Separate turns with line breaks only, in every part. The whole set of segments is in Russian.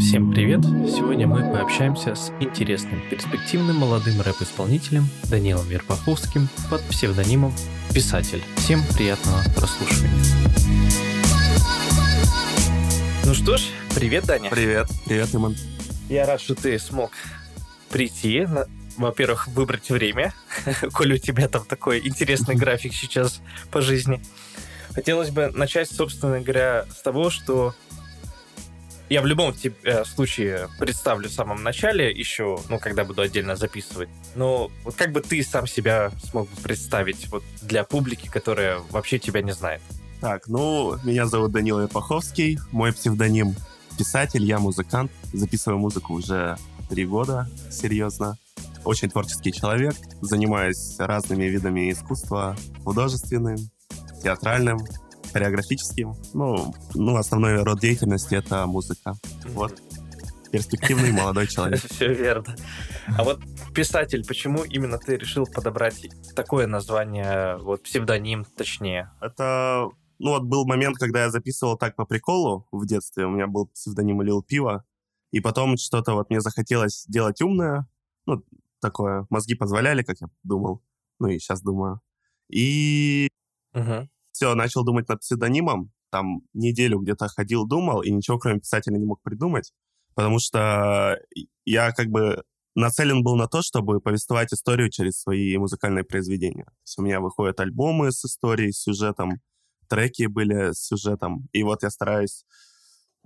Всем привет! Сегодня мы пообщаемся с интересным, перспективным молодым рэп-исполнителем Данилом Верпаховским под псевдонимом «Писатель». Всем приятного прослушивания. Ну что ж, привет, Даня.
Привет. Привет, Иман.
Я рад, что ты смог прийти. Во-первых, выбрать время, коль у тебя там такой интересный график сейчас по жизни. Хотелось бы начать, собственно говоря, с того, что я в любом э, случае представлю в самом начале, еще, ну, когда буду отдельно записывать. Но вот как бы ты сам себя смог бы представить вот для публики, которая вообще тебя не знает?
Так, ну, меня зовут Данила Епаховский, мой псевдоним писатель, я музыкант, записываю музыку уже три года, серьезно. Очень творческий человек, занимаюсь разными видами искусства, художественным, театральным, хореографическим. Ну, ну, основной род деятельности — это музыка. Вот. Перспективный молодой человек.
Все верно. А вот писатель, почему именно ты решил подобрать такое название, вот псевдоним точнее?
Это, ну вот был момент, когда я записывал так по приколу в детстве. У меня был псевдоним Лил Пиво. И потом что-то вот мне захотелось делать умное. Ну, такое. Мозги позволяли, как я думал. Ну и сейчас думаю. И угу все, начал думать над псевдонимом, там неделю где-то ходил, думал, и ничего кроме писателя не мог придумать, потому что я как бы нацелен был на то, чтобы повествовать историю через свои музыкальные произведения. То есть у меня выходят альбомы с историей, с сюжетом, треки были с сюжетом, и вот я стараюсь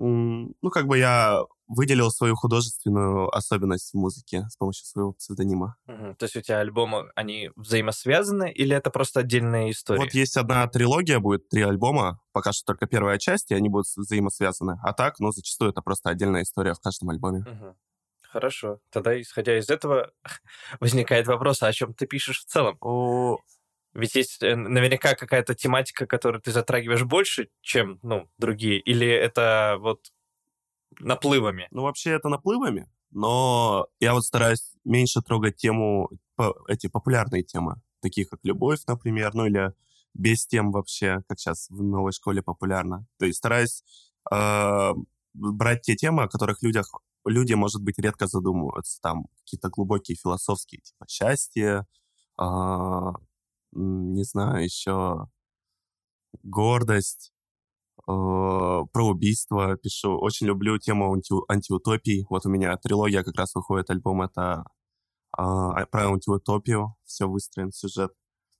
ну, как бы я выделил свою художественную особенность в музыке с помощью своего псевдонима.
Угу. То есть у тебя альбомы, они взаимосвязаны или это просто отдельная история?
Вот есть одна трилогия, будет три альбома, пока что только первая часть, и они будут взаимосвязаны. А так, ну, зачастую это просто отдельная история в каждом альбоме.
Угу. Хорошо. Тогда, исходя из этого, возникает вопрос, а о чем ты пишешь в целом?
О,
ведь есть э, наверняка какая-то тематика, которую ты затрагиваешь больше, чем, ну, другие, или это вот наплывами?
Ну, вообще это наплывами, но я вот стараюсь меньше трогать тему, эти популярные темы, такие как любовь, например, ну или без тем вообще, как сейчас в новой школе популярно. То есть стараюсь э, брать те темы, о которых людях, люди, может быть, редко задумываются. Там какие-то глубокие философские, типа счастье, э, не знаю, еще гордость, э, про убийство пишу. Очень люблю тему анти антиутопии. Вот у меня трилогия как раз выходит, альбом это э, про антиутопию. Все выстроен сюжет.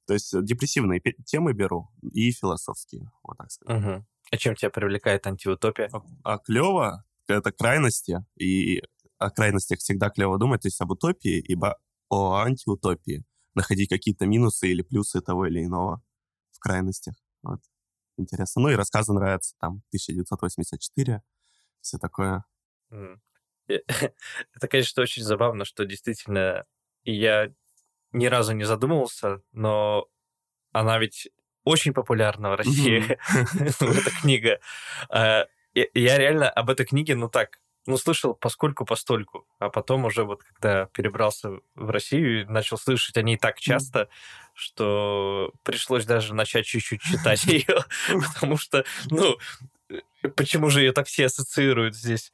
То есть депрессивные темы беру и философские, вот так сказать.
Угу. А чем тебя привлекает антиутопия?
А, а клево это крайности, и о крайностях всегда клево думать, то есть об утопии, ибо о антиутопии находить какие-то минусы или плюсы того или иного в крайностях. Вот. Интересно. Ну и рассказы нравятся, там, 1984, все такое.
Это, конечно, очень забавно, что действительно я ни разу не задумывался, но она ведь очень популярна в России, эта книга. А, я реально об этой книге, ну так, ну, слышал поскольку постольку, а потом уже вот когда перебрался в Россию, начал слышать о ней так часто, что пришлось даже начать чуть-чуть читать ее, потому что, ну, почему же ее так все ассоциируют здесь?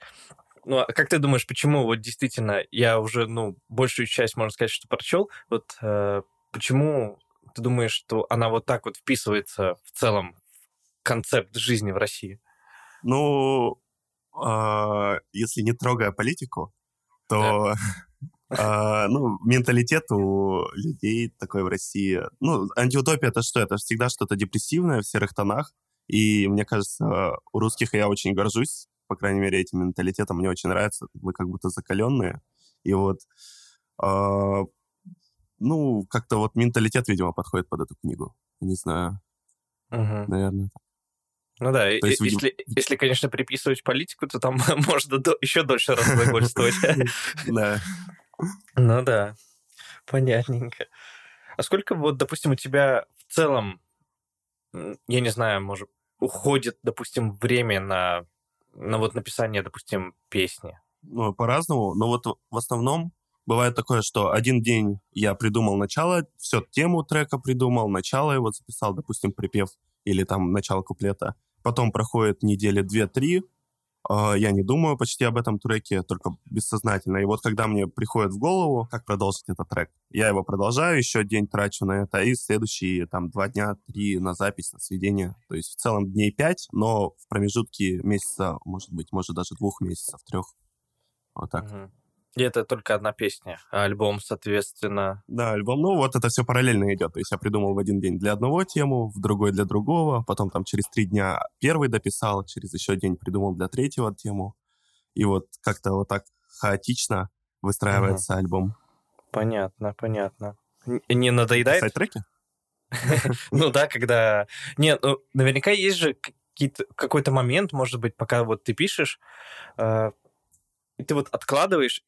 Ну, а как ты думаешь, почему вот действительно я уже, ну, большую часть, можно сказать, что прочел, вот э, почему ты думаешь, что она вот так вот вписывается в целом в концепт жизни в России?
Ну, а, если не трогая политику, то а, ну, менталитет у людей такой в России. Ну, антиутопия это что? Это всегда что-то депрессивное в серых тонах. И мне кажется, у русских я очень горжусь, по крайней мере, этим менталитетом. Мне очень нравится. Мы как будто закаленные. И вот, э, ну, как-то вот менталитет, видимо, подходит под эту книгу. Не знаю.
Угу.
Наверное.
Ну да, то есть, если, если, конечно, приписывать политику, то там можно до, еще дольше разглагольствовать.
Да.
Ну да, понятненько. А сколько вот, допустим, у тебя в целом, я не знаю, может, уходит, допустим, время на, на вот написание, допустим, песни?
Ну, по-разному, но вот в основном бывает такое, что один день я придумал начало, все, тему трека придумал, начало его записал, допустим, припев или там начало куплета. Потом проходит недели 2-3, э, я не думаю почти об этом треке, только бессознательно. И вот когда мне приходит в голову, как продолжить этот трек, я его продолжаю, еще день трачу на это, и следующие там два дня, три на запись, на сведение. То есть в целом дней пять, но в промежутке месяца, может быть, может даже двух месяцев, трех. Вот так.
Мгм. И это только одна песня, а альбом, соответственно...
Да, альбом, ну вот это все параллельно идет. То есть я придумал в один день для одного тему, в другой для другого, потом там через три дня первый дописал, через еще день придумал для третьего тему. И вот как-то вот так хаотично выстраивается альбом.
Понятно, понятно. Не надоедает?
Писать треки?
Ну да, когда... Нет, ну наверняка есть же какой-то момент, может быть, пока вот ты пишешь, э, и ты вот откладываешь,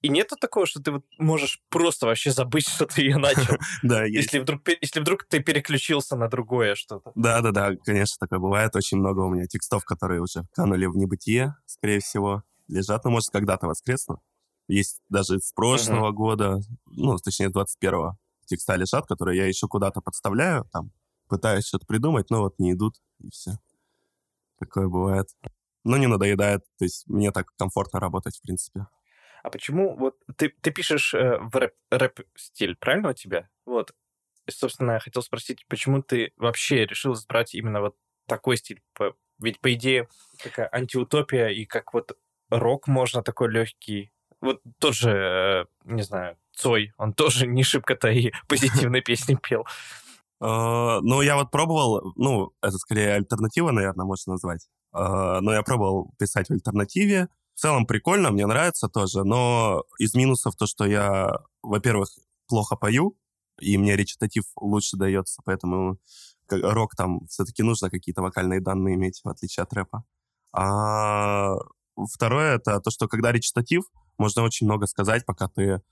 и нету такого, что ты вот можешь просто вообще забыть, что ты ее начал,
Да,
если вдруг, если вдруг ты переключился на другое что-то.
Да-да-да, конечно, такое бывает. Очень много у меня текстов, которые уже канули в небытие, скорее всего, лежат. Ну, может, когда-то воскреснут. Есть даже с прошлого года, ну, точнее, с 21-го текста лежат, которые я еще куда-то подставляю, там, пытаюсь что-то придумать, но вот не идут, и все. Такое бывает. Но не надоедает, то есть мне так комфортно работать, в принципе.
А почему вот ты, ты пишешь э, в рэп, рэп-стиль, правильно у тебя? Вот. И, собственно, я хотел спросить, почему ты вообще решил избрать именно вот такой стиль? Ведь, по идее, такая антиутопия, и как вот рок можно такой легкий. Вот тот же, э, не знаю, Цой, он тоже не шибко-то и позитивные песни пел.
Э, Ну, я вот пробовал, ну, это скорее альтернатива, наверное, можно назвать. Э, Но я пробовал писать в альтернативе. В целом прикольно, мне нравится тоже, но из минусов то, что я, во-первых, плохо пою, и мне речитатив лучше дается, поэтому рок там все-таки нужно какие-то вокальные данные иметь, в отличие от рэпа. А второе, это то, что когда речитатив, можно очень много сказать, пока ты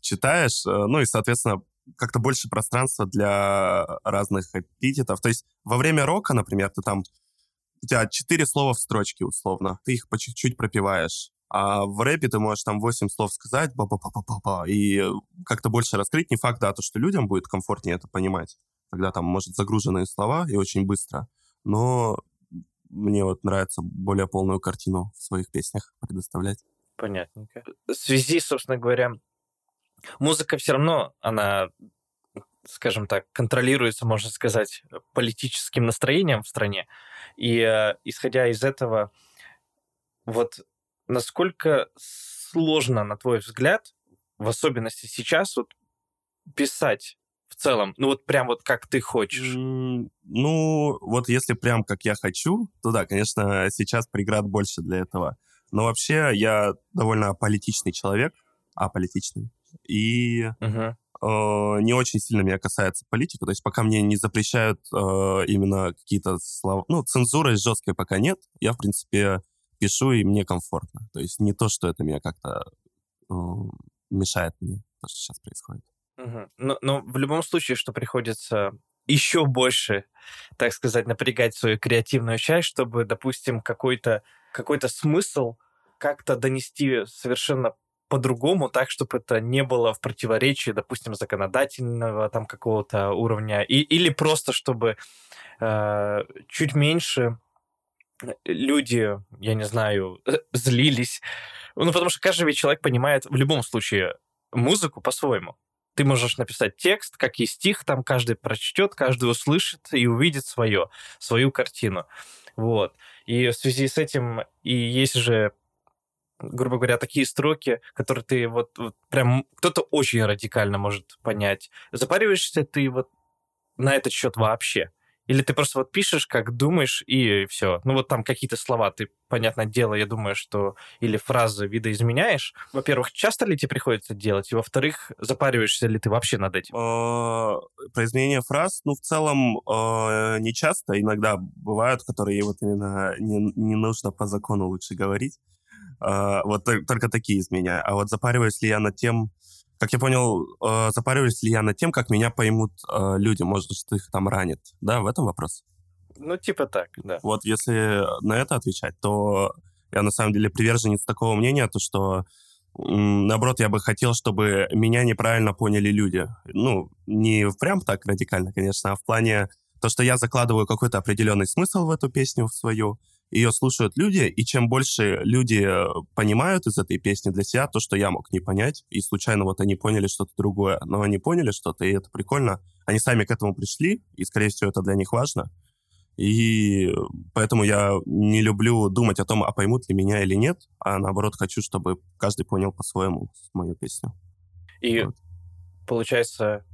читаешь, э, ну и, соответственно, как-то больше пространства для разных эпитетов. То есть во время рока, например, ты там у тебя четыре слова в строчке условно, ты их по чуть-чуть пропиваешь. А в рэпе ты можешь там восемь слов сказать, ба ба ба ба ба ба и как-то больше раскрыть. Не факт, да, то, что людям будет комфортнее это понимать, когда там, может, загруженные слова и очень быстро. Но мне вот нравится более полную картину в своих песнях предоставлять.
Понятненько. В связи, собственно говоря, музыка все равно, она, скажем так, контролируется, можно сказать, политическим настроением в стране. И э, исходя из этого, вот насколько сложно, на твой взгляд, в особенности сейчас, вот писать в целом, ну вот прям вот как ты хочешь.
Ну, вот если прям как я хочу, то да, конечно, сейчас преград больше для этого. Но вообще я довольно аполитичный человек, аполитичный. И
Мгм.
Э, не очень сильно меня касается политика. То есть пока мне не запрещают э, именно какие-то слова... Ну, цензуры жесткой пока нет. Я, в принципе, пишу, и мне комфортно. То есть не то, что это меня как-то э, мешает мне, то, что сейчас происходит.
Но, но в любом случае, что приходится еще больше, так сказать, напрягать свою креативную часть, чтобы, допустим, какой-то какой смысл как-то донести совершенно по-другому, так, чтобы это не было в противоречии, допустим, законодательного там какого-то уровня, и, или просто чтобы э, чуть меньше люди, я не знаю, злились. Ну, потому что каждый человек понимает в любом случае музыку по-своему. Ты можешь написать текст, как и стих, там каждый прочтет, каждый услышит и увидит свое, свою картину. Вот. И в связи с этим и есть же, грубо говоря, такие строки, которые ты вот, вот прям кто-то очень радикально может понять. Запариваешься ты вот на этот счет вообще? Или ты просто вот пишешь, как думаешь, и все. Ну вот там какие-то слова ты, понятное дело, я думаю, что или фразы видоизменяешь. Во-первых, часто ли тебе приходится делать? И во-вторых, запариваешься ли ты вообще над этим?
Э, произведение фраз, ну, в целом, э, не часто. Иногда бывают, которые вот именно не, не нужно по закону лучше говорить. Э, вот тол- только такие из меня. А вот запариваюсь ли я над тем, как я понял, э, запариваюсь ли я над тем, как меня поймут э, люди, может, что их там ранит. Да, в этом вопрос.
Ну, типа так, да.
Вот если на это отвечать, то я на самом деле приверженец такого мнения, то что наоборот, я бы хотел, чтобы меня неправильно поняли люди. Ну, не прям так радикально, конечно, а в плане то, что я закладываю какой-то определенный смысл в эту песню в свою, ее слушают люди, и чем больше люди э, понимают из этой песни для себя то, что я мог не понять, и случайно вот они поняли что-то другое, но они поняли что-то, и это прикольно. Они сами к этому пришли, и, скорее всего, это для них важно. И поэтому я не люблю думать о том, а поймут ли меня или нет, а наоборот хочу, чтобы каждый понял по-своему мою песню.
И вот. получается,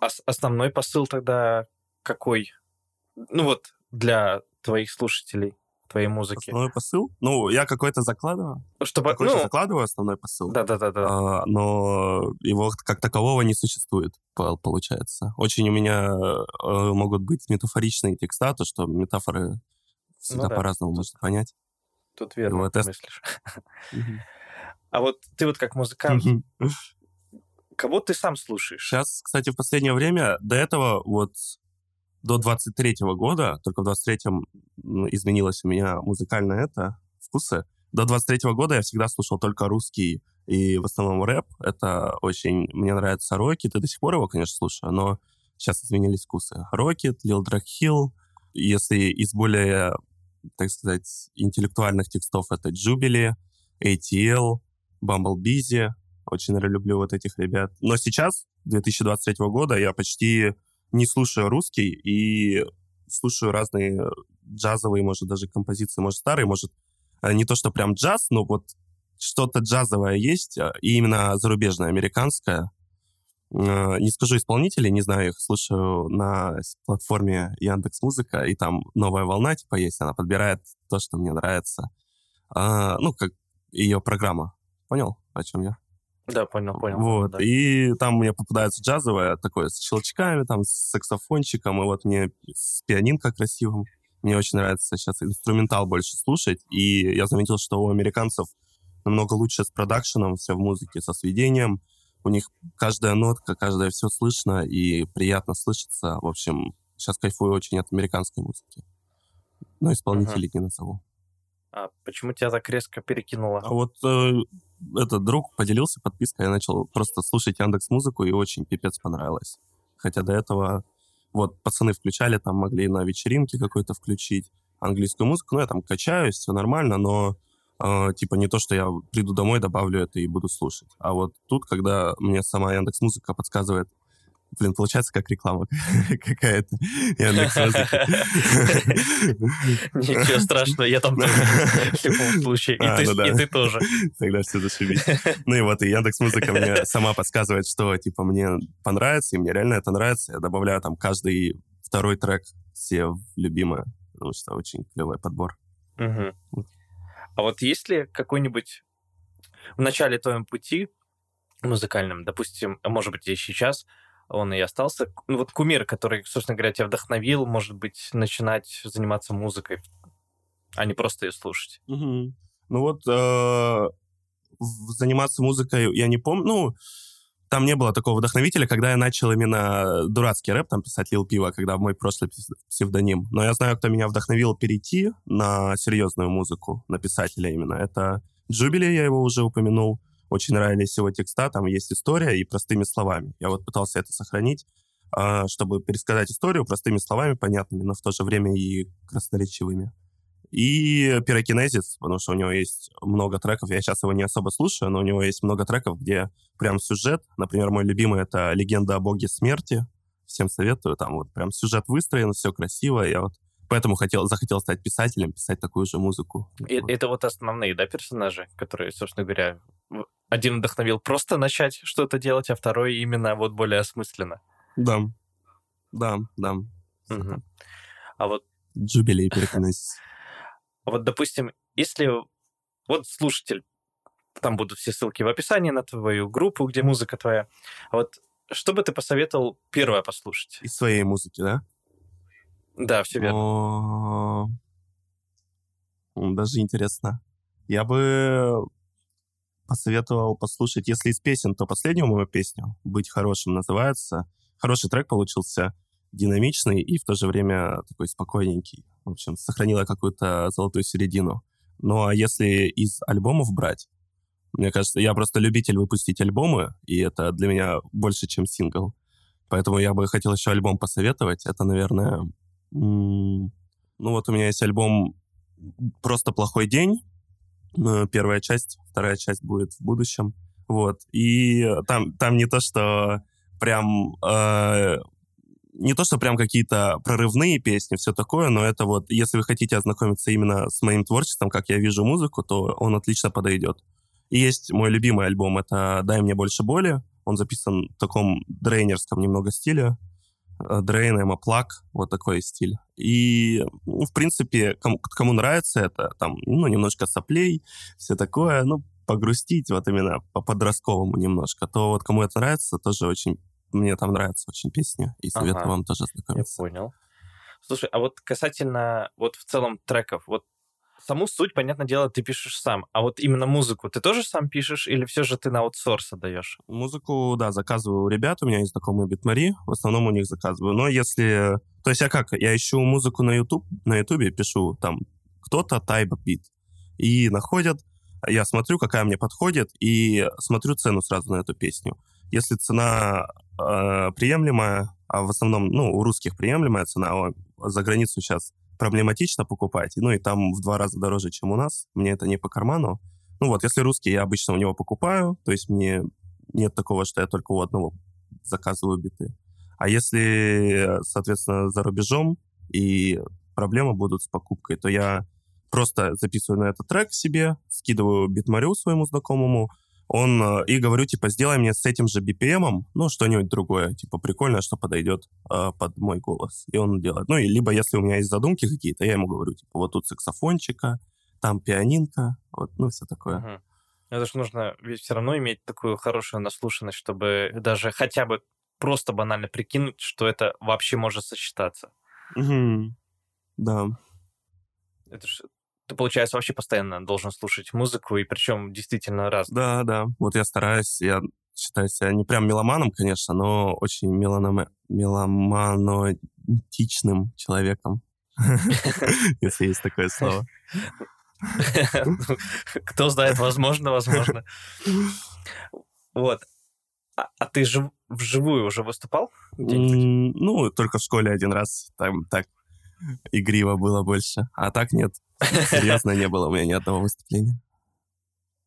ос- основной посыл тогда какой? Ну вот для твоих слушателей, твоей музыки?
Основной посыл? Ну, я какой-то закладываю.
Чтобы,
какой-то
ну,
закладываю основной посыл.
Да-да-да.
А, но его как такового не существует, получается. Очень у меня э, могут быть метафоричные текста, то, что метафоры всегда ну, да. по-разному можно понять.
Тут верно вот мыслишь. А вот ты вот как музыкант, кого ты сам слушаешь?
Сейчас, кстати, в последнее время, до этого вот до 23 года, только в 23-м изменилось у меня музыкальное это, вкусы. До 23 года я всегда слушал только русский и в основном рэп. Это очень... Мне нравится Рокет, и до сих пор его, конечно, слушаю, но сейчас изменились вкусы. Рокет, Drag Hill. Если из более, так сказать, интеллектуальных текстов, это Jubilee, ATL, Bumblebee. Очень люблю вот этих ребят. Но сейчас, 2023 года, я почти не слушаю русский и слушаю разные джазовые, может, даже композиции, может, старые, может, э, не то, что прям джаз, но вот что-то джазовое есть, э, и именно зарубежное, американское. Э, не скажу исполнителей, не знаю их, слушаю на платформе Яндекс Музыка, и там новая волна типа есть, она подбирает то, что мне нравится. А, ну, как ее программа. Понял, о чем я?
Да, понял, понял.
Вот,
да.
и там мне попадается джазовое, такое с щелчками, там, с саксофончиком, и вот мне с пианинко красивым. Мне очень нравится сейчас инструментал больше слушать, и я заметил, что у американцев намного лучше с продакшеном все в музыке, со сведением. У них каждая нотка, каждое все слышно и приятно слышится. В общем, сейчас кайфую очень от американской музыки. Но исполнителей uh-huh. не назову.
А почему тебя так резко перекинуло?
А вот э, этот друг поделился подпиской, я начал просто слушать Яндекс Музыку, и очень пипец понравилось. Хотя до этого вот пацаны включали, там могли на вечеринке какой-то включить английскую музыку, ну я там качаюсь, все нормально, но э, типа не то, что я приду домой, добавлю это и буду слушать. А вот тут, когда мне сама Яндекс Музыка подсказывает, Блин, получается как реклама какая-то.
Ничего страшного, я там тоже в любом случае. И а, ну ты тоже.
Тогда все зашибись. Ну и вот, и Яндекс Музыка мне сама подсказывает, что, типа, мне понравится, и мне реально это нравится. Я добавляю там каждый второй трек все любимые, потому что очень клевый подбор.
А вот есть ли какой-нибудь в начале твоем пути музыкальном, допустим, может быть, и сейчас, он и остался. Ну, вот кумир, который, собственно говоря, тебя вдохновил, может быть, начинать заниматься музыкой, а не просто ее слушать.
Угу. Ну вот э, заниматься музыкой я не помню. Ну, там не было такого вдохновителя, когда я начал именно дурацкий рэп там писать Лил Пиво, когда мой прошлый псевдоним. Но я знаю, кто меня вдохновил перейти на серьезную музыку, на писателя именно. Это Джубили, я его уже упомянул очень нравились его текста, там есть история и простыми словами. Я вот пытался это сохранить, а, чтобы пересказать историю простыми словами, понятными, но в то же время и красноречивыми. И пирокинезис, потому что у него есть много треков, я сейчас его не особо слушаю, но у него есть много треков, где прям сюжет, например, мой любимый — это «Легенда о боге смерти», всем советую, там вот прям сюжет выстроен, все красиво, я вот поэтому хотел, захотел стать писателем, писать такую же музыку.
И. Это вот основные, да, персонажи, которые, собственно говоря, один вдохновил просто начать что-то делать, а второй именно вот более осмысленно.
Да. Да, да.
Угу. А вот...
Джубилей переконайся.
Вот, допустим, если вот слушатель, там будут все ссылки в описании на твою группу, где музыка твоя. А вот что бы ты посоветовал первое послушать?
Из своей музыки, да?
Да, все верно.
Даже интересно. Я бы посоветовал послушать, если из песен, то последнюю мою песню «Быть хорошим» называется. Хороший трек получился, динамичный и в то же время такой спокойненький. В общем, сохранила какую-то золотую середину. Ну а если из альбомов брать, мне кажется, я просто любитель выпустить альбомы, и это для меня больше, чем сингл. Поэтому я бы хотел еще альбом посоветовать. Это, наверное... ну вот у меня есть альбом просто плохой день. Первая часть, вторая часть будет в будущем. Вот. И там, там не то, что прям... Э, не то, что прям какие-то прорывные песни, все такое, но это вот, если вы хотите ознакомиться именно с моим творчеством, как я вижу музыку, то он отлично подойдет. И есть мой любимый альбом, это «Дай мне больше боли». Он записан в таком дрейнерском немного стиле. Дрейн, Эмма Плак, вот такой стиль. И, ну, в принципе, кому, кому нравится это, там, ну, немножко соплей, все такое, ну, погрустить вот именно по подростковому немножко, то вот кому это нравится, тоже очень... Мне там нравится очень песня, и советую ага. вам тоже
знакомиться. Я понял. Слушай, а вот касательно вот в целом треков, вот саму суть, понятное дело, ты пишешь сам. А вот именно музыку ты тоже сам пишешь или все же ты на аутсорс отдаешь?
Музыку, да, заказываю у ребят. У меня есть знакомые битмари. В основном у них заказываю. Но если... То есть я как? Я ищу музыку на YouTube, на YouTube пишу там кто-то type beat. И находят, я смотрю, какая мне подходит, и смотрю цену сразу на эту песню. Если цена э, приемлемая, а в основном, ну, у русских приемлемая цена, а за границу сейчас проблематично покупать, ну и там в два раза дороже, чем у нас, мне это не по карману. Ну вот, если русский, я обычно у него покупаю, то есть мне нет такого, что я только у одного заказываю биты. А если, соответственно, за рубежом и проблемы будут с покупкой, то я просто записываю на этот трек себе, скидываю битмарю своему знакомому, он э, и говорю, типа, сделай мне с этим же BPM, ну, что-нибудь другое, типа, прикольное, что подойдет э, под мой голос. И он делает. Ну, и либо, если у меня есть задумки какие-то, я ему говорю, типа, вот тут саксофончика, там пианинка, вот, ну, все такое. Угу.
Это же нужно ведь все равно иметь такую хорошую наслушанность, чтобы даже хотя бы просто банально прикинуть, что это вообще может сочетаться.
Угу. Да.
Это же ты, получается, вообще постоянно должен слушать музыку, и причем действительно раз.
Да, да. Вот я стараюсь, я считаю себя не прям меломаном, конечно, но очень меланом... меломанотичным человеком, если есть такое слово.
Кто знает, возможно, возможно. Вот. А, а ты же вживую уже выступал?
Ну, только в школе один раз. Там так игриво было больше. А так нет. Серьезно, не было у меня ни одного выступления.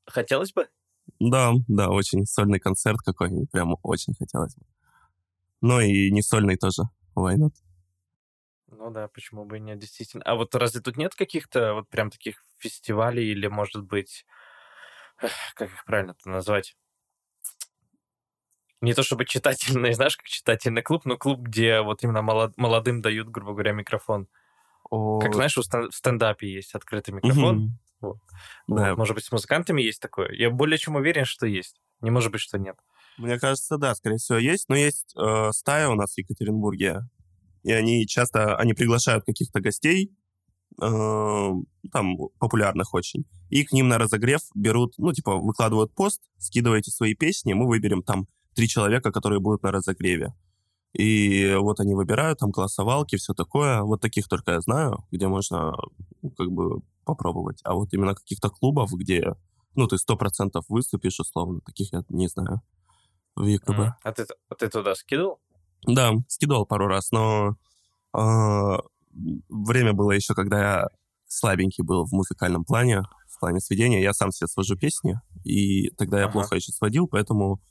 Хотелось бы?
Да, да, очень. Сольный концерт какой-нибудь, прям очень хотелось бы. Ну и не сольный тоже, why not?
Ну да, почему бы и нет, действительно. А вот разве тут нет каких-то вот прям таких фестивалей или, может быть, как их правильно-то назвать? Не то чтобы читательный, знаешь, как читательный клуб, но клуб, где вот именно молодым дают, грубо говоря, микрофон. О... Как знаешь, в стендапе есть открытый микрофон. Угу. Вот. Да. Вот. Может быть, с музыкантами есть такое? Я более чем уверен, что есть. Не может быть, что нет.
Мне кажется, да, скорее всего, есть. Но есть э, стая у нас в Екатеринбурге, и они часто они приглашают каких-то гостей, э, там, популярных очень, и к ним на разогрев берут, ну, типа, выкладывают пост, скидываете свои песни, мы выберем там три человека, которые будут на разогреве. И вот они выбирают там голосовалки, все такое. Вот таких только я знаю, где можно ну, как бы попробовать. А вот именно каких-то клубов, где, ну, ты сто процентов выступишь, условно, таких я не знаю в ЕКБ. Mm.
А, ты, а ты туда скидывал?
Да, скидывал пару раз, но э, время было еще, когда я слабенький был в музыкальном плане, в плане сведения. Я сам себе свожу песни, и тогда я ага. плохо еще сводил, поэтому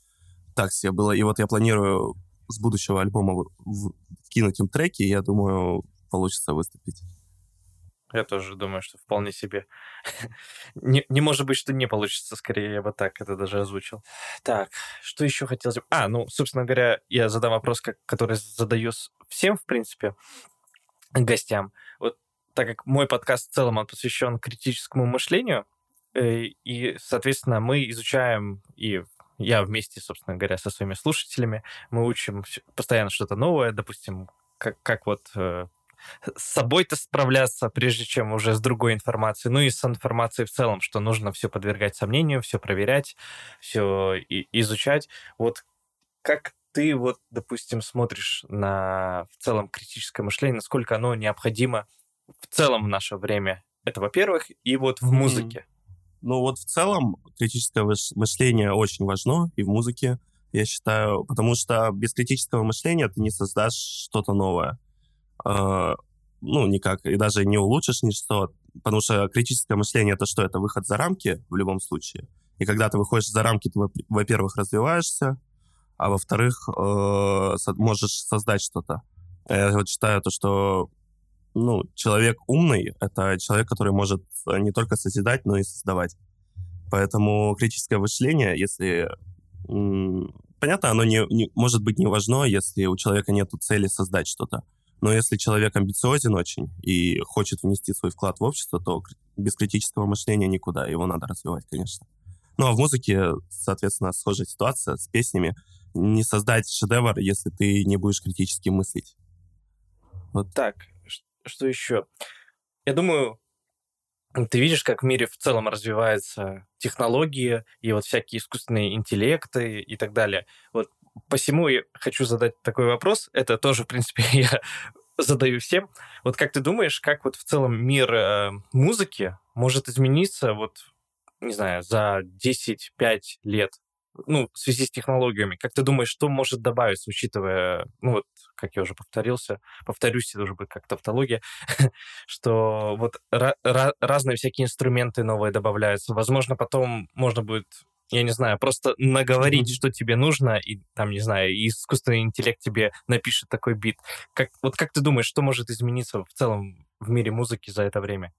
так себе было. И вот я планирую с будущего альбома кинуть им треки, и я думаю, получится выступить.
Я тоже думаю, что вполне себе. не, не может быть, что не получится, скорее, я бы так это даже озвучил. Так, что еще хотелось бы... А, ну, собственно говоря, я задам вопрос, как, который задаю всем, в принципе, гостям. Вот так как мой подкаст в целом он посвящен критическому мышлению, э, и, соответственно, мы изучаем и я вместе, собственно говоря, со своими слушателями, мы учим постоянно что-то новое, допустим, как, как вот э, с собой-то справляться, прежде чем уже с другой информацией, ну и с информацией в целом, что нужно все подвергать сомнению, все проверять, все изучать. Вот как ты вот, допустим, смотришь на в целом критическое мышление, насколько оно необходимо в целом в наше время? Это, во-первых, и вот в музыке.
Ну вот в целом критическое мышление очень важно и в музыке, я считаю, потому что без критического мышления ты не создашь что-то новое. Э, ну, никак, и даже не улучшишь ничто, потому что критическое мышление — это что? Это выход за рамки в любом случае. И когда ты выходишь за рамки, ты, во-первых, развиваешься, а во-вторых, э, можешь создать что-то. Я вот считаю то, что ну, человек умный — это человек, который может не только созидать, но и создавать. Поэтому критическое мышление, если... Понятно, оно не, не, может быть не важно, если у человека нет цели создать что-то. Но если человек амбициозен очень и хочет внести свой вклад в общество, то без критического мышления никуда. Его надо развивать, конечно. Ну а в музыке, соответственно, схожая ситуация с песнями. Не создать шедевр, если ты не будешь критически мыслить.
Вот так. Что еще? Я думаю, ты видишь, как в мире в целом развиваются технологии и вот всякие искусственные интеллекты и так далее. Вот посему я хочу задать такой вопрос. Это тоже, в принципе, я задаю всем. Вот как ты думаешь, как вот в целом мир э, музыки может измениться вот, не знаю, за 10-5 лет? Ну, в связи с технологиями, как ты думаешь, что может добавиться, учитывая, ну, вот, как я уже повторился, повторюсь, это уже будет как тавтология, что вот разные всякие инструменты новые добавляются. Возможно, потом можно будет я не знаю, просто наговорить, mm-hmm. что тебе нужно, и там, не знаю, искусственный интеллект тебе напишет такой бит. Как, вот как ты думаешь, что может измениться в целом в мире музыки за это время?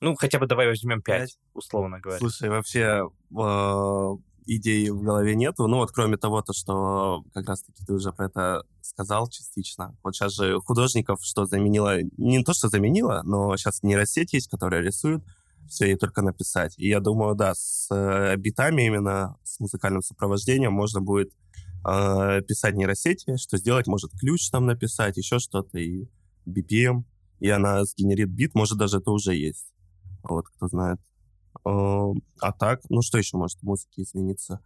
Ну, хотя бы давай возьмем 5, условно говоря.
Слушай, вообще, а, идей в голове нету. Ну вот кроме того, то, что как раз-таки ты уже про это сказал частично. Вот сейчас же художников что заменило, не то, что заменило, но сейчас нейросеть есть, которая рисует, все ей только написать. И я думаю, да, с э, битами именно, с музыкальным сопровождением можно будет э, писать нейросети, что сделать, может ключ там написать, еще что-то, и BPM, и она сгенерит бит, может даже это уже есть. Вот, кто знает. А так, ну что еще может в музыке измениться?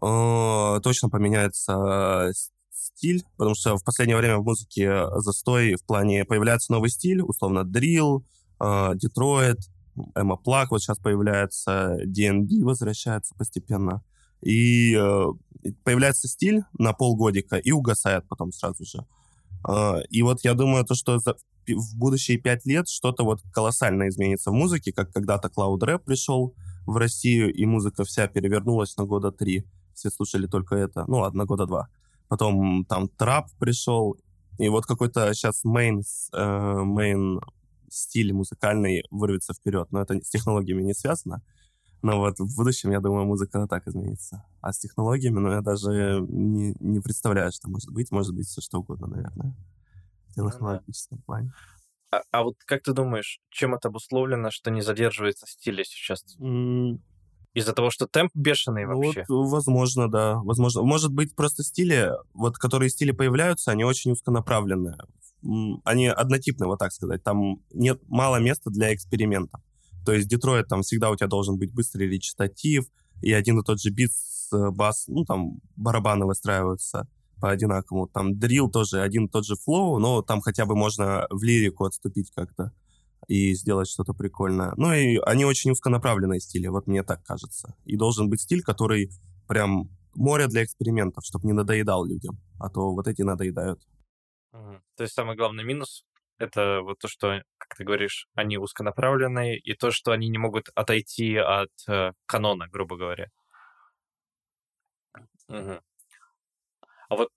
Точно поменяется стиль, потому что в последнее время в музыке застой в плане появляется новый стиль, условно дрил, Детройт, Эмма Плак вот сейчас появляется, DNB возвращается постепенно. И э, появляется стиль на полгодика и угасает потом сразу же. Э, и вот я думаю, то, что в будущие пять лет что-то вот колоссально изменится в музыке, как когда-то Cloud Rap пришел в Россию, и музыка вся перевернулась на года три. Все слушали только это, ну ладно, года два. Потом там трап пришел, и вот какой-то сейчас main, э, main стиль музыкальный вырвется вперед. Но это с технологиями не связано. Но вот в будущем, я думаю, музыка так изменится. А с технологиями, ну, я даже не, не представляю, что может быть. Может быть все что угодно, наверное технологическом плане.
А, а вот как ты думаешь, чем это обусловлено, что не задерживается стиле сейчас? Мм. Из-за того, что темп бешеный ну вообще?
Вот, возможно, да. Возможно. Может быть, просто стили, вот которые стили появляются, они очень узконаправленные. Они однотипные, вот так сказать. Там нет мало места для экспериментов. То есть Детройт, там всегда у тебя должен быть быстрый речитатив, и один и тот же бит с э, бас, ну, там барабаны выстраиваются по-одинаковому. Там дрил тоже один и тот же флоу, но там хотя бы можно в лирику отступить как-то и сделать что-то прикольное. Ну и они очень узконаправленные стили, вот мне так кажется. И должен быть стиль, который прям море для экспериментов, чтобы не надоедал людям, а то вот эти надоедают.
То есть самый главный минус — это вот то, что, как ты говоришь, они узконаправленные, и то, что они не могут отойти от э, канона, грубо говоря. Угу. А вот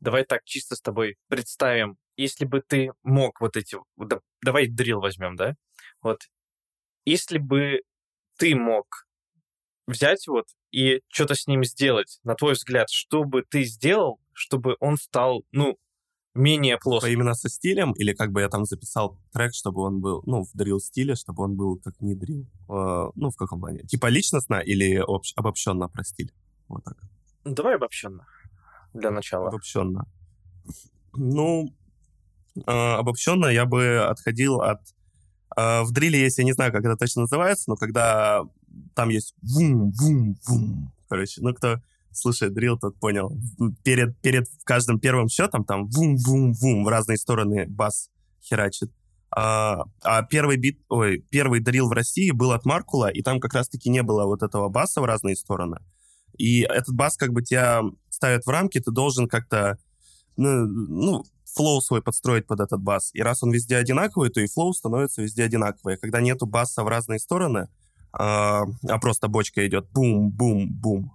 давай так чисто с тобой представим, если бы ты мог вот эти... Да, давай дрил возьмем, да? Вот если бы ты мог взять вот и что-то с ним сделать, на твой взгляд, что бы ты сделал, чтобы он стал, ну, менее плоским?
Именно со стилем? Или как бы я там записал трек, чтобы он был, ну, в дрил стиле, чтобы он был как не дрил? Э, ну, в каком плане? Типа личностно или общ- обобщенно про стиль? Вот так.
Давай обобщенно для начала?
Обобщенно. Ну, э, обобщенно я бы отходил от... Э, в дриле есть, я не знаю, как это точно называется, но когда там есть вум-вум-вум, короче, ну, кто слушает drill, тот понял. Перед, перед каждым первым счетом там вум-вум-вум в разные стороны бас херачит. А, а первый бит, ой, первый drill в России был от Маркула, и там как раз-таки не было вот этого баса в разные стороны. И этот бас как бы тебя ставят в рамки, ты должен как-то ну, ну, flow свой подстроить под этот бас. И раз он везде одинаковый, то и flow становится везде одинаковый. А когда нету баса в разные стороны, а, а просто бочка идет бум-бум-бум,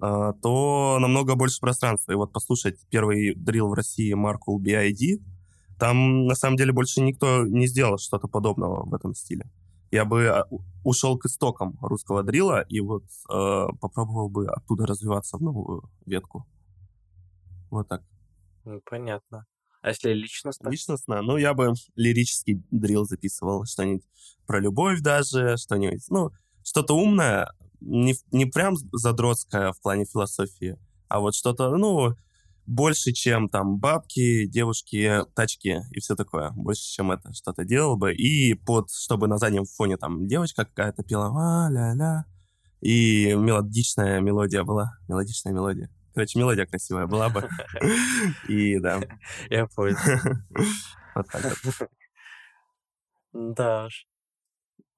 а, то намного больше пространства. И вот послушать первый дрил в России Маркул BID, там на самом деле больше никто не сделал что-то подобного в этом стиле. Я бы а, ушел к истокам русского дрила и вот э, попробовал бы оттуда развиваться в новую ветку. Вот так.
Ну, понятно. А если личностно?
Личностно, ну, я бы лирический дрил записывал, что-нибудь про любовь даже, что-нибудь, ну, что-то умное, не, не прям задротское в плане философии, а вот что-то, ну, больше, чем там бабки, девушки, тачки и все такое. Больше, чем это что-то делал бы. И под, чтобы на заднем фоне там девочка какая-то пела а-ля-ля. И мелодичная мелодия была. Мелодичная мелодия. Короче, мелодия красивая была бы. И да.
Я понял.
Вот так вот.
Да уж.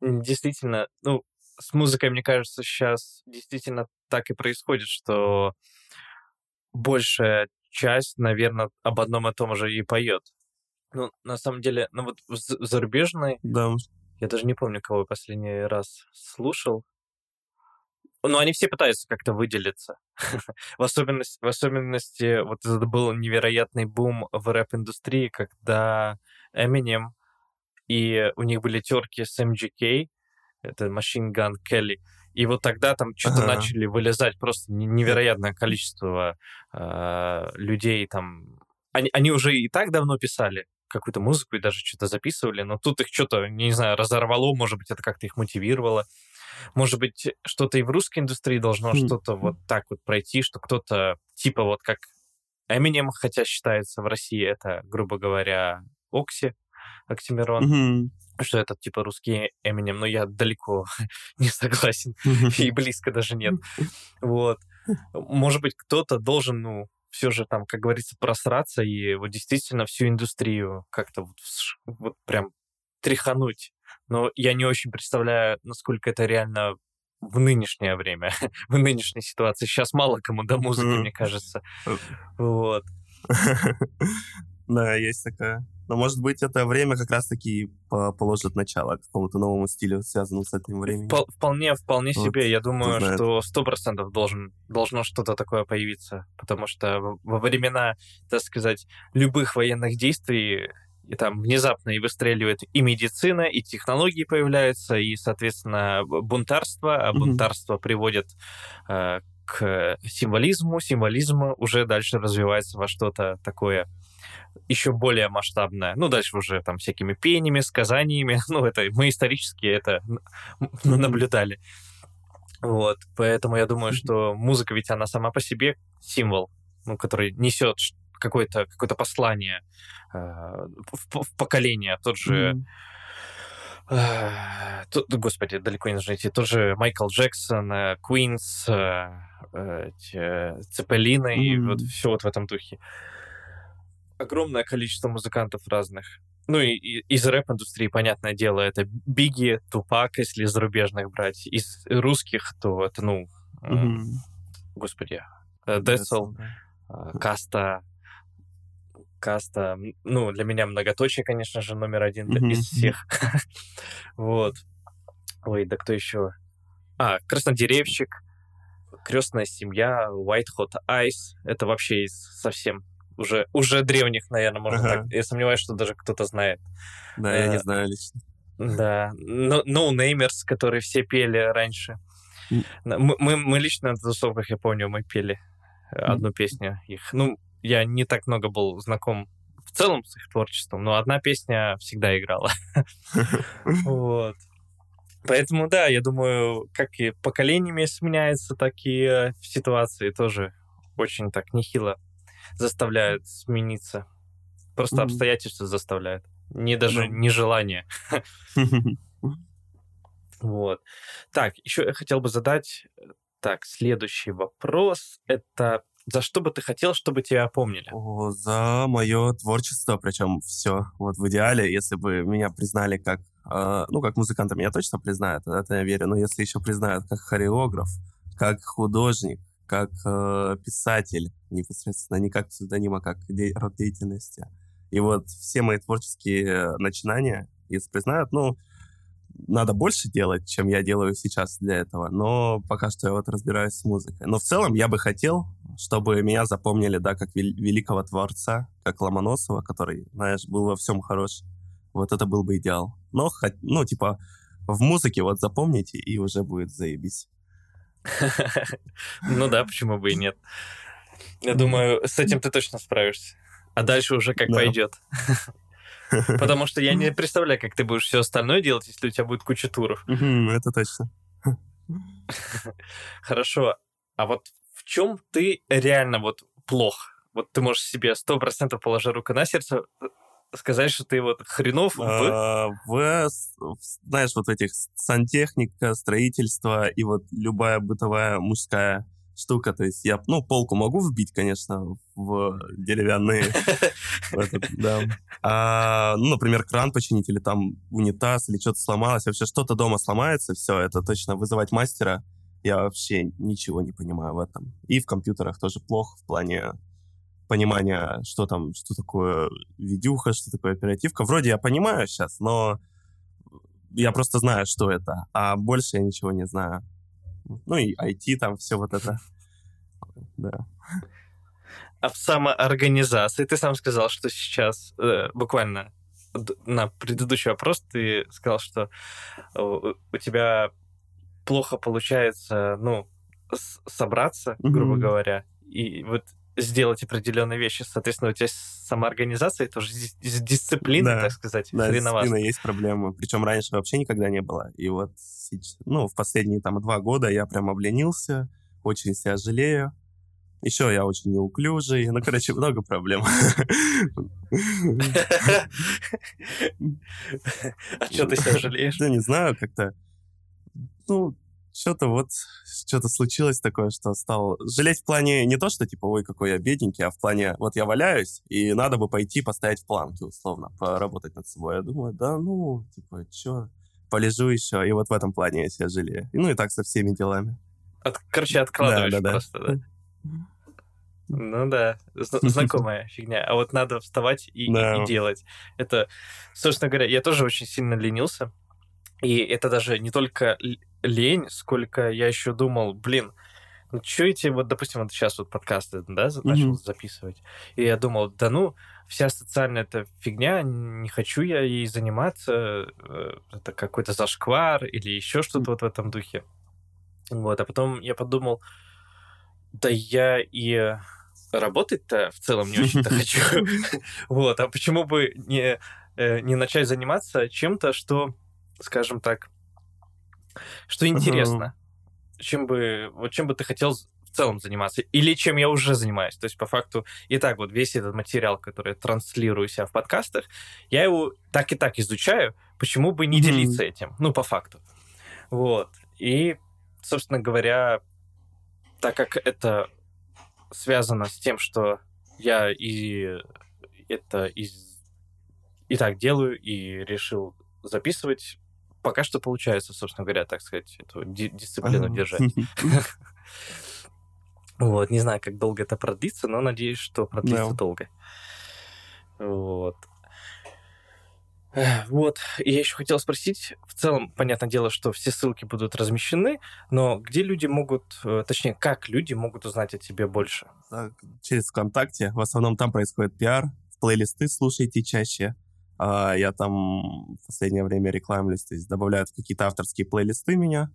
Действительно, ну, с музыкой, мне кажется, сейчас действительно так и происходит, что большая часть, наверное, об одном и том же и поет. Ну, на самом деле, ну вот в зарубежной...
Да.
Я даже не помню, кого я последний раз слушал. Но они все пытаются как-то выделиться. в, особенности, в особенности, вот это был невероятный бум в рэп-индустрии, когда Eminem и у них были терки с MGK, это Machine Gun Kelly, и вот тогда там что-то ага. начали вылезать просто невероятное количество э, людей там. Они, они уже и так давно писали какую-то музыку и даже что-то записывали, но тут их что-то, не знаю, разорвало, может быть, это как-то их мотивировало. Может быть, что-то и в русской индустрии должно mm. что-то вот так вот пройти, что кто-то типа вот как Eminem, хотя считается в России это, грубо говоря, Окси, Оксимирон.
Mm-hmm
что это типа русский Эминем, но я далеко не согласен и близко даже нет. Вот. Может быть, кто-то должен, ну, все же там, как говорится, просраться и вот действительно всю индустрию как-то вот, вот прям тряхануть. Но я не очень представляю, насколько это реально в нынешнее время, в нынешней ситуации. Сейчас мало кому до музыки, мне кажется. Вот.
Да, есть такая. Но, может быть, это время как раз-таки положит начало какому-то новому стилю, связанному с этим временем.
Вполне, вполне вот, себе. Я думаю, что сто процентов должен, должно что-то такое появиться. Потому что во времена, так сказать, любых военных действий и там внезапно и выстреливает и медицина, и технологии появляются, и, соответственно, бунтарство, а бунтарство mm-hmm. приводит э, к символизму, символизм уже дальше развивается во что-то такое еще более масштабная. Ну, дальше уже там всякими пениями, сказаниями. Ну, это мы исторически это наблюдали. Вот, поэтому я думаю, что музыка ведь она сама по себе символ, ну, который несет какое-то какое послание э, в, в поколение. Тот же mm-hmm. Тут, господи, далеко не нужно идти. Тот же Майкл Джексон, Квинс, uh, Цепелины mm-hmm. и вот все вот в этом духе огромное количество музыкантов разных. Ну и, и из рэп-индустрии, понятное дело, это Бигги, Тупак, если зарубежных брать. Из русских, то это, ну, mm-hmm. господи, э, Децл, э, Каста, Каста, ну, для меня многоточие, конечно же, номер один mm-hmm. из всех. вот. Ой, да кто еще? А, Краснодеревщик, Крестная семья, White Hot Ice. Это вообще из совсем уже, уже древних, наверное, можно ага. так. Я сомневаюсь, что даже кто-то знает.
Да, я не э, знаю лично.
Да. No, no которые все пели раньше. Мы, мы, мы лично на тусовках, я помню, мы пели одну песню их. Ну, я не так много был знаком в целом с их творчеством, но одна песня всегда играла. Вот. Поэтому, да, я думаю, как и поколениями сменяется, так и э, в ситуации тоже очень так нехило заставляют смениться. Просто mm-hmm. обстоятельства заставляют. Не даже mm-hmm. не желание. Вот. Так, еще я хотел бы задать так, следующий вопрос. Это за что бы ты хотел, чтобы тебя помнили?
О, за мое творчество, причем все. Вот в идеале, если бы меня признали как, э, ну, как музыканта, меня точно признают, это я верю, но если еще признают как хореограф, как художник, как э, писатель непосредственно, не как псевдоним, а как де- род деятельности. И вот все мои творческие начинания, если признают, ну, надо больше делать, чем я делаю сейчас для этого, но пока что я вот разбираюсь с музыкой. Но в целом я бы хотел, чтобы меня запомнили, да, как вел- великого творца, как Ломоносова, который, знаешь, был во всем хорош. Вот это был бы идеал. Но, ну, типа, в музыке вот запомните, и уже будет заебись.
Ну да, почему бы и нет. Я думаю, с этим ты точно справишься. А дальше уже как пойдет. Потому что я не представляю, как ты будешь все остальное делать, если у тебя будет куча туров.
Это точно.
Хорошо. А вот в чем ты реально вот плох? Вот ты можешь себе сто процентов положа руку на сердце сказать, что ты вот хренов в...
А, в, знаешь, вот этих сантехника, строительство и вот любая бытовая мужская штука. То есть я, ну, полку могу вбить, конечно, в деревянные. А, ну, например, кран починить или там унитаз или что-то сломалось. Вообще что-то дома сломается, все, это точно вызывать мастера. Я вообще ничего не понимаю в этом. И в компьютерах тоже плохо в плане понимания, что там, что такое видюха, что такое оперативка. Вроде я понимаю сейчас, но я просто знаю, что это, а больше я ничего не знаю. Ну и IT там, все вот это. Да.
А в самоорганизации ты сам сказал, что сейчас э, буквально на предыдущий вопрос ты сказал, что у, у тебя плохо получается, ну, собраться, mm-hmm. грубо говоря, и вот сделать определенные вещи. Соответственно, у тебя самоорганизация тоже дисциплина, да, так сказать,
да, дисциплина есть проблема. Причем раньше вообще никогда не было. И вот, ну, в последние там два года я прям обленился, очень себя жалею. Еще я очень неуклюжий. Ну, короче, много проблем.
А что ты себя жалеешь?
Да не знаю, как-то... Ну, что-то вот, что-то случилось такое, что стал жалеть в плане не то, что типа, ой, какой я бедненький, а в плане, вот я валяюсь, и надо бы пойти поставить в планке, условно, поработать над собой. Я думаю, да ну, типа, что, полежу еще, и вот в этом плане я себя жалею. Ну и так со всеми делами.
От, короче, откладываешь да, да, просто, да? Ну да, знакомая фигня. А вот надо вставать и, да. и делать. Это, собственно говоря, я тоже очень сильно ленился. И это даже не только лень, сколько я еще думал, блин, ну что эти, вот, допустим, вот сейчас вот подкасты, да, начал mm-hmm. записывать, и я думал, да ну, вся социальная эта фигня, не хочу я ей заниматься, э, это какой-то зашквар или еще что-то вот в этом духе. Вот, а потом я подумал, да я и работать-то в целом не очень-то хочу. Вот, а почему бы не, э, не начать заниматься чем-то, что, скажем так, что интересно? Uh-huh. Чем бы, вот чем бы ты хотел в целом заниматься? Или чем я уже занимаюсь? То есть, по факту, и так вот весь этот материал, который я транслирую себя в подкастах, я его так и так изучаю, почему бы не uh-huh. делиться этим? Ну, по факту. Вот. И, собственно говоря, так как это связано с тем, что я и это из и так делаю, и решил записывать пока что получается, собственно говоря, так сказать, эту дисциплину держать. Вот, не знаю, как долго это продлится, но надеюсь, что продлится долго. Вот. Вот, и я еще хотел спросить, в целом, понятное дело, что все ссылки будут размещены, но где люди могут, э, точнее, как люди могут узнать о тебе больше?
Через ВКонтакте, в основном там происходит пиар, плейлисты слушайте чаще, я там в последнее время рекламлюсь, то есть добавляют какие-то авторские плейлисты меня,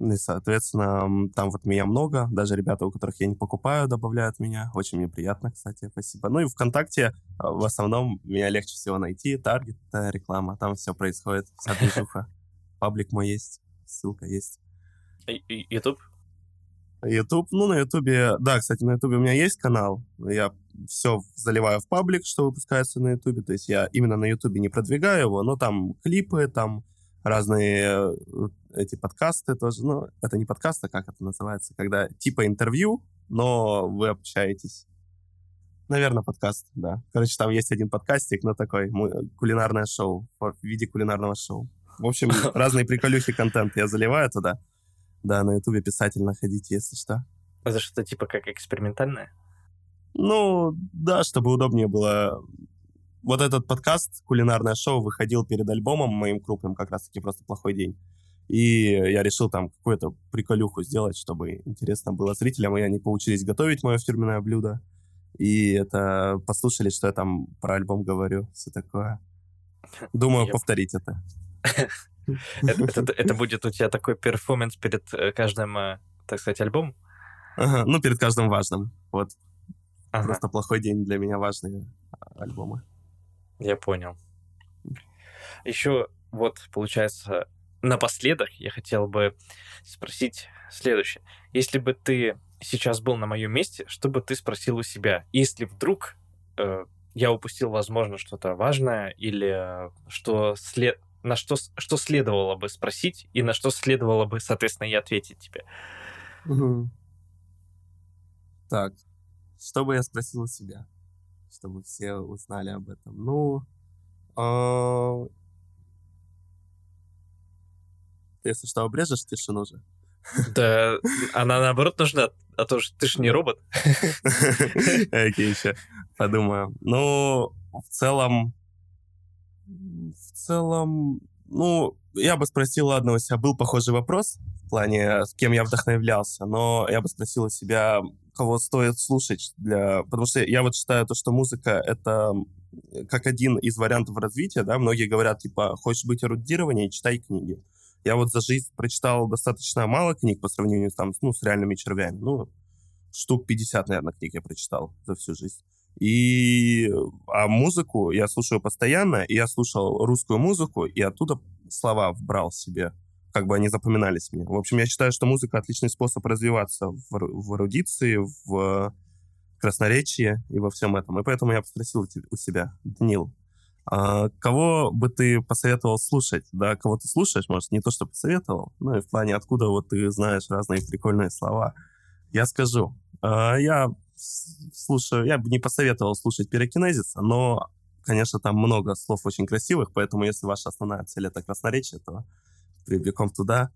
и, соответственно, там вот меня много, даже ребята, у которых я не покупаю, добавляют меня. Очень мне приятно, кстати, спасибо. Ну и ВКонтакте а, в основном меня легче всего найти. Таргет, реклама, там все происходит, вся движуха. Паблик мой есть, ссылка есть.
Ютуб?
YouTube, ну, на Ютубе, да, кстати, на Ютубе у меня есть канал, я все заливаю в паблик, что выпускается на Ютубе, то есть я именно на Ютубе не продвигаю его, но там клипы, там разные э, эти подкасты тоже, ну, это не подкасты, а как это называется, когда типа интервью, но вы общаетесь. Наверное, подкаст, да. Короче, там есть один подкастик, но такой кулинарное шоу, в виде кулинарного шоу. В общем, разные приколюхи контент я заливаю туда. Да, на Ютубе писатель находите, если что.
Это что-то типа как экспериментальное?
Ну, да, чтобы удобнее было вот этот подкаст, кулинарное шоу, выходил перед альбомом моим крупным, как раз-таки просто «Плохой день». И я решил там какую-то приколюху сделать, чтобы интересно было зрителям, и они поучились готовить мое фирменное блюдо. И это послушали, что я там про альбом говорю, все такое. Думаю, повторить это.
Это будет у тебя такой перформанс перед э, каждым, э, так сказать, альбомом?
Ну, перед каждым важным. Вот. Просто плохой день для меня важные а, альбомы.
Я понял. Еще вот, получается, напоследок я хотел бы спросить следующее. Если бы ты сейчас был на моем месте, что бы ты спросил у себя? Если вдруг э, я упустил, возможно, что-то важное, или э, что след... на что, что следовало бы спросить, и на что следовало бы, соответственно, и ответить тебе.
Угу. Так, что бы я спросил у себя, чтобы все узнали об этом? Ну, э, если что, обрежешь тишину же.
Да, она наоборот нужна, а то ты же не робот.
Окей, еще подумаю. Ну, в целом, в целом, ну, я бы спросил, ладно, у себя был похожий вопрос в плане, с кем я вдохновлялся, но я бы спросил у себя, кого стоит слушать, для... потому что я вот считаю то, что музыка — это как один из вариантов развития, да, многие говорят, типа, хочешь быть эрудированнее, читай книги. Я вот за жизнь прочитал достаточно мало книг по сравнению там, ну, с реальными червями. Ну, штук 50, наверное, книг я прочитал за всю жизнь. И а музыку я слушаю постоянно, и я слушал русскую музыку, и оттуда слова вбрал себе, как бы они запоминались мне. В общем, я считаю, что музыка отличный способ развиваться в, в эрудиции, в красноречии и во всем этом. И поэтому я спросил у себя, Данил, а кого бы ты посоветовал слушать? Да, кого ты слушаешь, может, не то, что посоветовал, ну и в плане, откуда вот ты знаешь разные прикольные слова. Я скажу. А, я слушаю, я бы не посоветовал слушать пирокинезиса, но, конечно, там много слов очень красивых, поэтому если ваша основная цель это красноречие, то прибегом туда.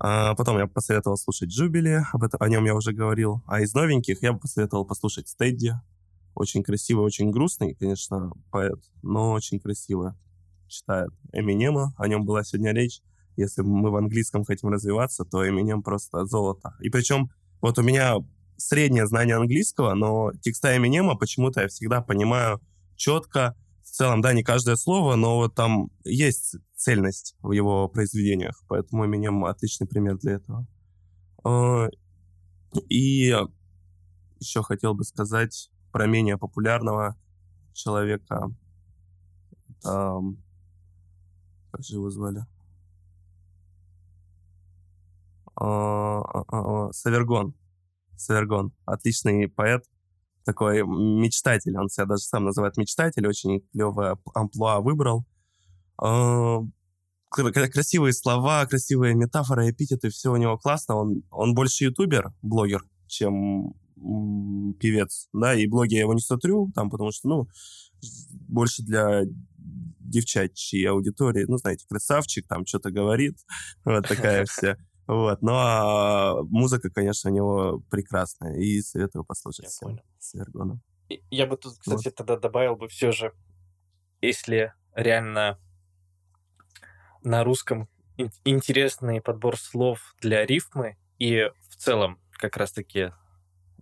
А потом я бы посоветовал слушать Джубили, об этом, о нем я уже говорил. А из новеньких я бы посоветовал послушать Стедди, очень красивый, очень грустный, конечно, поэт, но очень красиво читает Эминема. О нем была сегодня речь. Если мы в английском хотим развиваться, то Эминем просто золото. И причем вот у меня среднее знание английского, но текста Эминема почему-то я всегда понимаю четко. В целом, да, не каждое слово, но вот там есть цельность в его произведениях, поэтому Эминем отличный пример для этого. А, и еще хотел бы сказать про менее популярного человека. Это... Как же его звали? А, а, Савергон. Савергон. Отличный поэт, такой мечтатель. Он себя даже сам называет мечтатель. Очень клевое амплуа выбрал. Красивые слова, красивые метафоры, эпитеты, все у него классно. Он, он больше ютубер, блогер, чем певец, да, и блоги я его не смотрю, там, потому что, ну, больше для девчачьей аудитории, ну, знаете, красавчик, там что-то говорит, вот такая вся. Вот, но а, музыка, конечно, у него прекрасная, и советую послушать Я всем с Эргоном.
Я бы тут, кстати, вот. тогда добавил бы все же, если реально на русском интересный подбор слов для рифмы и в целом как раз-таки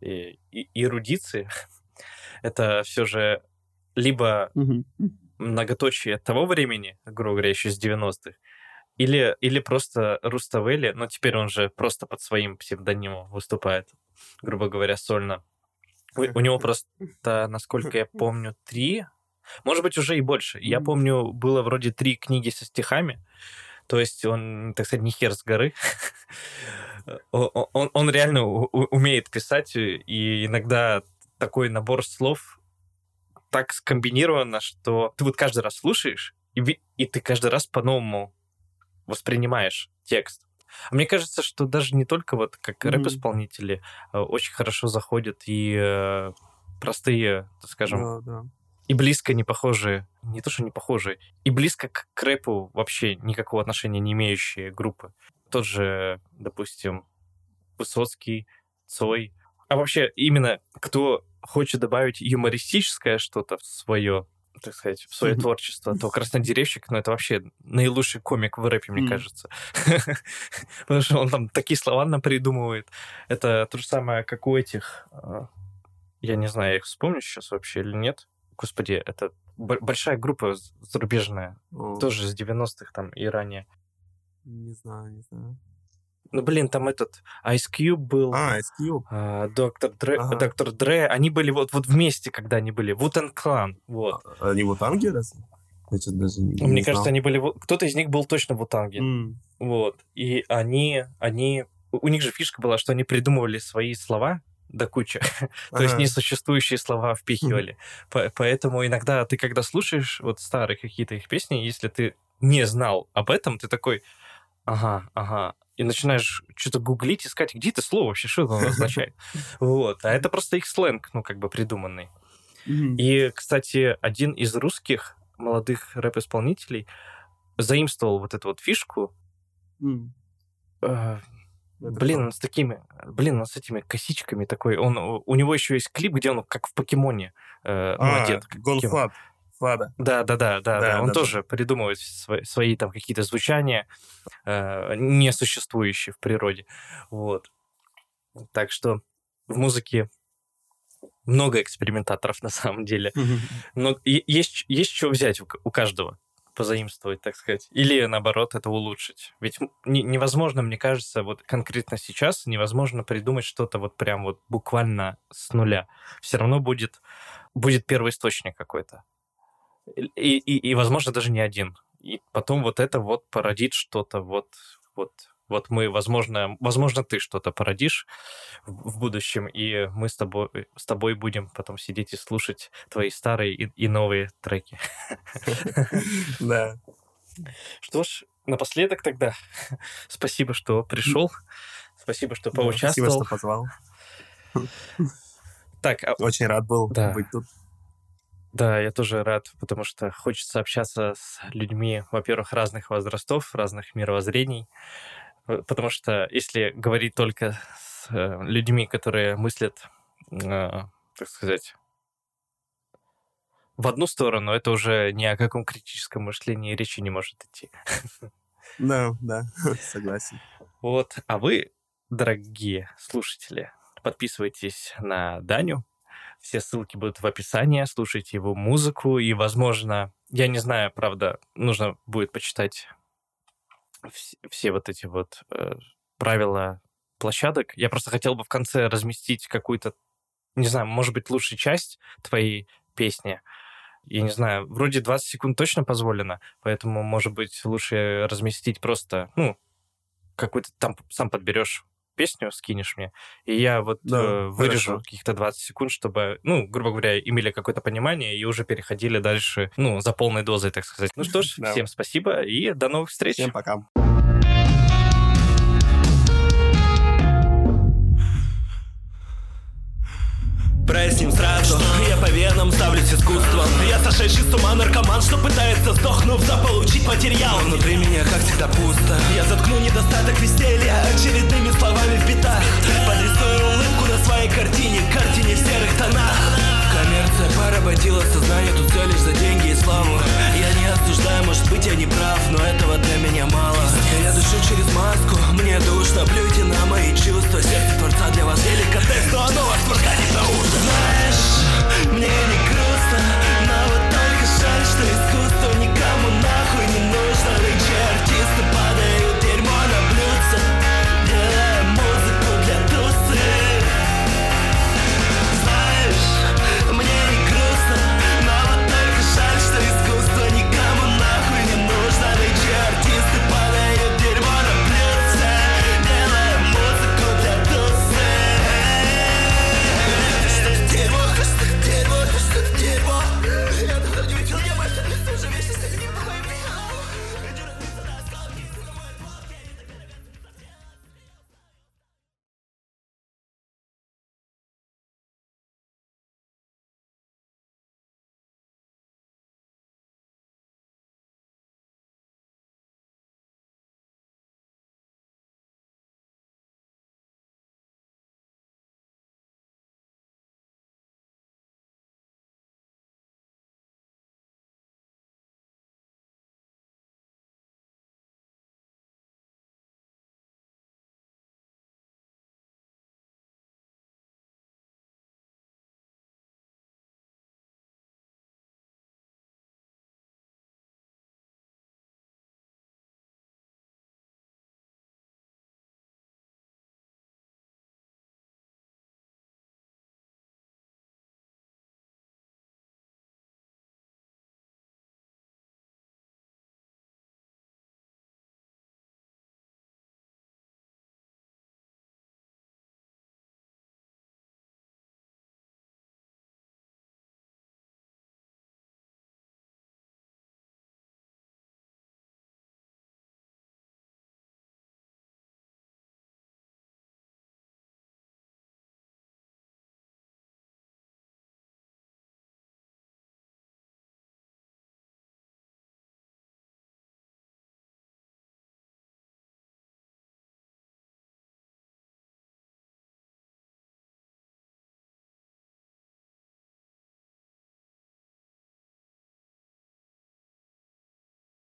и, и, эрудиции, это все же либо многоточие того времени, грубо говоря, еще с 90-х, или, или просто Руставели, но теперь он же просто под своим псевдонимом выступает, грубо говоря, сольно. У, у него просто, насколько я помню, три, может быть, уже и больше. Я помню, было вроде три книги со стихами, то есть он, так сказать, не хер с горы. он, он реально умеет писать, и иногда такой набор слов так скомбинировано, что ты вот каждый раз слушаешь, и, и ты каждый раз по-новому воспринимаешь текст. А мне кажется, что даже не только вот как mm-hmm. рэп-исполнители а, очень хорошо заходят и э, простые, так скажем,
да, да.
и близко не похожие, не то что не похожие, и близко к, к рэпу вообще никакого отношения не имеющие группы тот же, допустим, Высоцкий, Цой. А вообще, именно кто хочет добавить юмористическое что-то в свое так сказать, в свое творчество, то Краснодеревщик, ну, это вообще наилучший комик в рэпе, мне кажется. Потому что он там такие слова нам придумывает. Это то же самое, как у этих... А, я не знаю, я их вспомню сейчас вообще или нет. Господи, это большая группа зарубежная, тоже с 90-х там и ранее.
Не знаю, не знаю.
Ну, блин, там этот Ice Cube был.
А, Ice Cube.
А, Доктор Дре, ага. Доктор Дре. Они были вот, вот вместе, когда они были. Вутен Клан. Вот.
А, они вот Анги раз?
Значит, даже не, Мне не кажется, знал. они были... Кто-то из них был точно в Утанге.
Mm.
Вот. И они, они... У них же фишка была, что они придумывали свои слова до кучи. То есть несуществующие слова впихивали. Поэтому иногда ты, когда слушаешь вот старые какие-то их песни, если ты не знал об этом, ты такой, ага, ага, и начинаешь что-то гуглить, искать, где это слово вообще, что оно означает. Вот. А это просто их сленг, ну, как бы придуманный. И, кстати, один из русских молодых рэп-исполнителей заимствовал вот эту вот фишку. Э, блин, он с такими, блин, он с этими косичками такой. Он, у него еще есть клип, где он как в покемоне э,
а, одет. Gone.Fludd. Fludd а.
Да, да, да, да, да. Он да, тоже да. придумывает свои, свои там какие-то звучания, э, несуществующие в природе. Вот. Так что в музыке много экспериментаторов на самом деле. Но есть, есть что взять у, каждого, позаимствовать, так сказать. Или наоборот, это улучшить. Ведь не, невозможно, мне кажется, вот конкретно сейчас невозможно придумать что-то вот прям вот буквально с нуля. Все равно будет, будет первый источник какой-то. И, и, и, возможно, даже не один. И потом вот это вот породит что-то, вот, вот, вот мы, возможно, возможно, ты что-то породишь в, будущем, и мы с тобой, с тобой будем потом сидеть и слушать твои старые и, и новые треки.
Да.
Что ж, напоследок тогда спасибо, что пришел. Спасибо, что поучаствовал.
Спасибо, что позвал.
Так, а
очень рад был быть тут.
Да, я тоже рад, потому что хочется общаться с людьми, во-первых, разных возрастов, разных мировоззрений, потому что если говорить только с э, людьми, которые мыслят, э, так сказать, в одну сторону, это уже ни о каком критическом мышлении речи не может идти.
Да, да, согласен.
Вот, а вы, дорогие слушатели, подписывайтесь на Даню, все ссылки будут в описании, слушайте его музыку, и, возможно, я не знаю, правда, нужно будет почитать все, все вот эти вот э, правила площадок. Я просто хотел бы в конце разместить какую-то, не знаю, может быть, лучшую часть твоей песни. Я не знаю, вроде 20 секунд точно позволено, поэтому, может быть, лучше разместить просто, ну, какой-то там сам подберешь песню скинешь мне, и я вот да, э, вырежу каких-то 20 секунд, чтобы, ну, грубо говоря, имели какое-то понимание и уже переходили дальше, ну, за полной дозой, так сказать. Ну что ж, да. всем спасибо и до новых встреч.
Всем пока. Проясним сразу, я по венам ставлюсь искусством. Я сошедший с ума наркоман, что пытается сдохнув заполучить материал. Внутри меня как всегда пусто. Я заткну недостаток веселья очередными словами в битах. Подрисую улыбку на своей картине, картине в серых тонах Коммерция поработила сознание, тут все лишь за деньги и славу. Я не осуждаю, может быть я не прав, но этого для меня мало. Я дышу через маску, мне душно, плюйте на мои чувства. Сердце
Творца для вас деликатес, но ну, оно а ну, вас проганит на ужин Знаешь, мне не грустно, но вот только жаль, что искусство